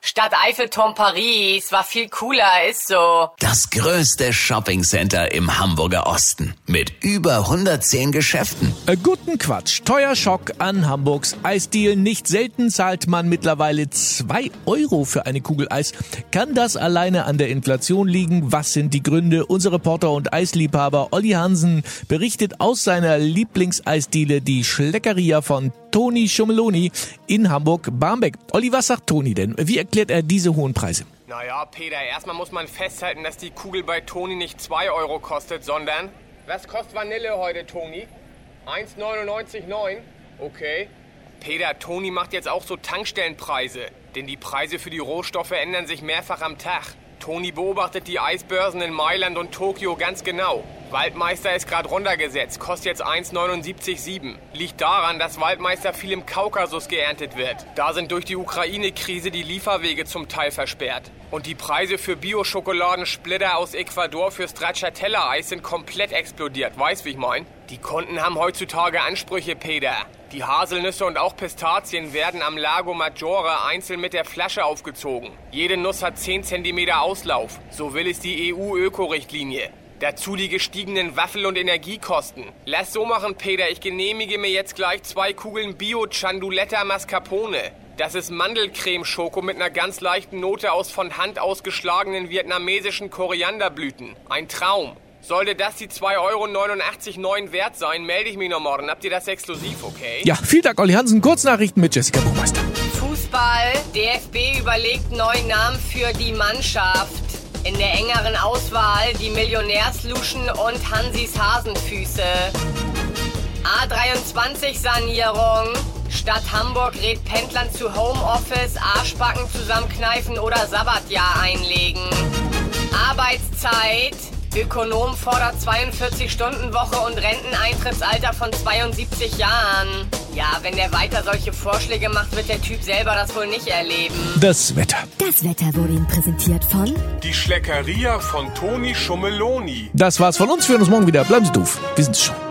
Stadt Eiffelturm Paris war viel cooler, ist so. Das größte Shoppingcenter im Hamburger Osten mit über 110 Geschäften. Äh, guten Quatsch. Teuer Schock an Hamburgs Eisdeal. Nicht selten zahlt man mittlerweile zwei Euro für eine Kugel Eis. Kann das alleine an der Inflation liegen? Was sind die Gründe? Unser Reporter und Eisliebhaber Olli Hansen berichtet aus seiner Lieblingseisdiele, die Schleckeria von Toni Schummeloni in Hamburg-Barmbek. Olli, was sagt Toni denn? Wie erklärt er diese hohen Preise? Naja, Peter, erstmal muss man festhalten, dass die Kugel bei Toni nicht 2 Euro kostet, sondern. Was kostet Vanille heute, Toni? 1,99,9? Okay. Peter, Toni macht jetzt auch so Tankstellenpreise. Denn die Preise für die Rohstoffe ändern sich mehrfach am Tag. Toni beobachtet die Eisbörsen in Mailand und Tokio ganz genau. Waldmeister ist gerade runtergesetzt, kostet jetzt 1,79,7. Liegt daran, dass Waldmeister viel im Kaukasus geerntet wird. Da sind durch die Ukraine-Krise die Lieferwege zum Teil versperrt. Und die Preise für Bio-Schokoladensplitter aus Ecuador für Stracciatella-Eis sind komplett explodiert. Weißt, wie ich mein? Die Kunden haben heutzutage Ansprüche, Peter. Die Haselnüsse und auch Pistazien werden am Lago Maggiore einzeln mit der Flasche aufgezogen. Jede Nuss hat 10 cm Auslauf. So will es die EU-Öko-Richtlinie. Dazu die gestiegenen Waffel- und Energiekosten. Lass so machen, Peter. Ich genehmige mir jetzt gleich zwei Kugeln Bio-Chanduletta Mascarpone. Das ist Mandelcreme-Schoko mit einer ganz leichten Note aus von Hand ausgeschlagenen vietnamesischen Korianderblüten. Ein Traum. Sollte das die 2,89 Euro wert sein, melde ich mich noch morgen. Habt ihr das exklusiv, okay? Ja, vielen Dank, Olli Hansen. Kurznachrichten mit Jessica Buchmeister. Fußball. DFB überlegt neuen Namen für die Mannschaft. In der engeren Auswahl die Millionärsluschen und Hansis Hasenfüße. A23-Sanierung. Stadt Hamburg rät Pendlern zu Homeoffice, Arschbacken zusammenkneifen oder Sabbatjahr einlegen. Arbeitszeit. Ökonom fordert 42-Stunden-Woche und Renteneintrittsalter von 72 Jahren. Ja, wenn der weiter solche Vorschläge macht, wird der Typ selber das wohl nicht erleben. Das Wetter. Das Wetter wurde Ihnen präsentiert von Die Schleckeria von Toni Schummeloni. Das war's von uns. Wir hören uns morgen wieder. Bleiben Sie doof. Wir sind's schon.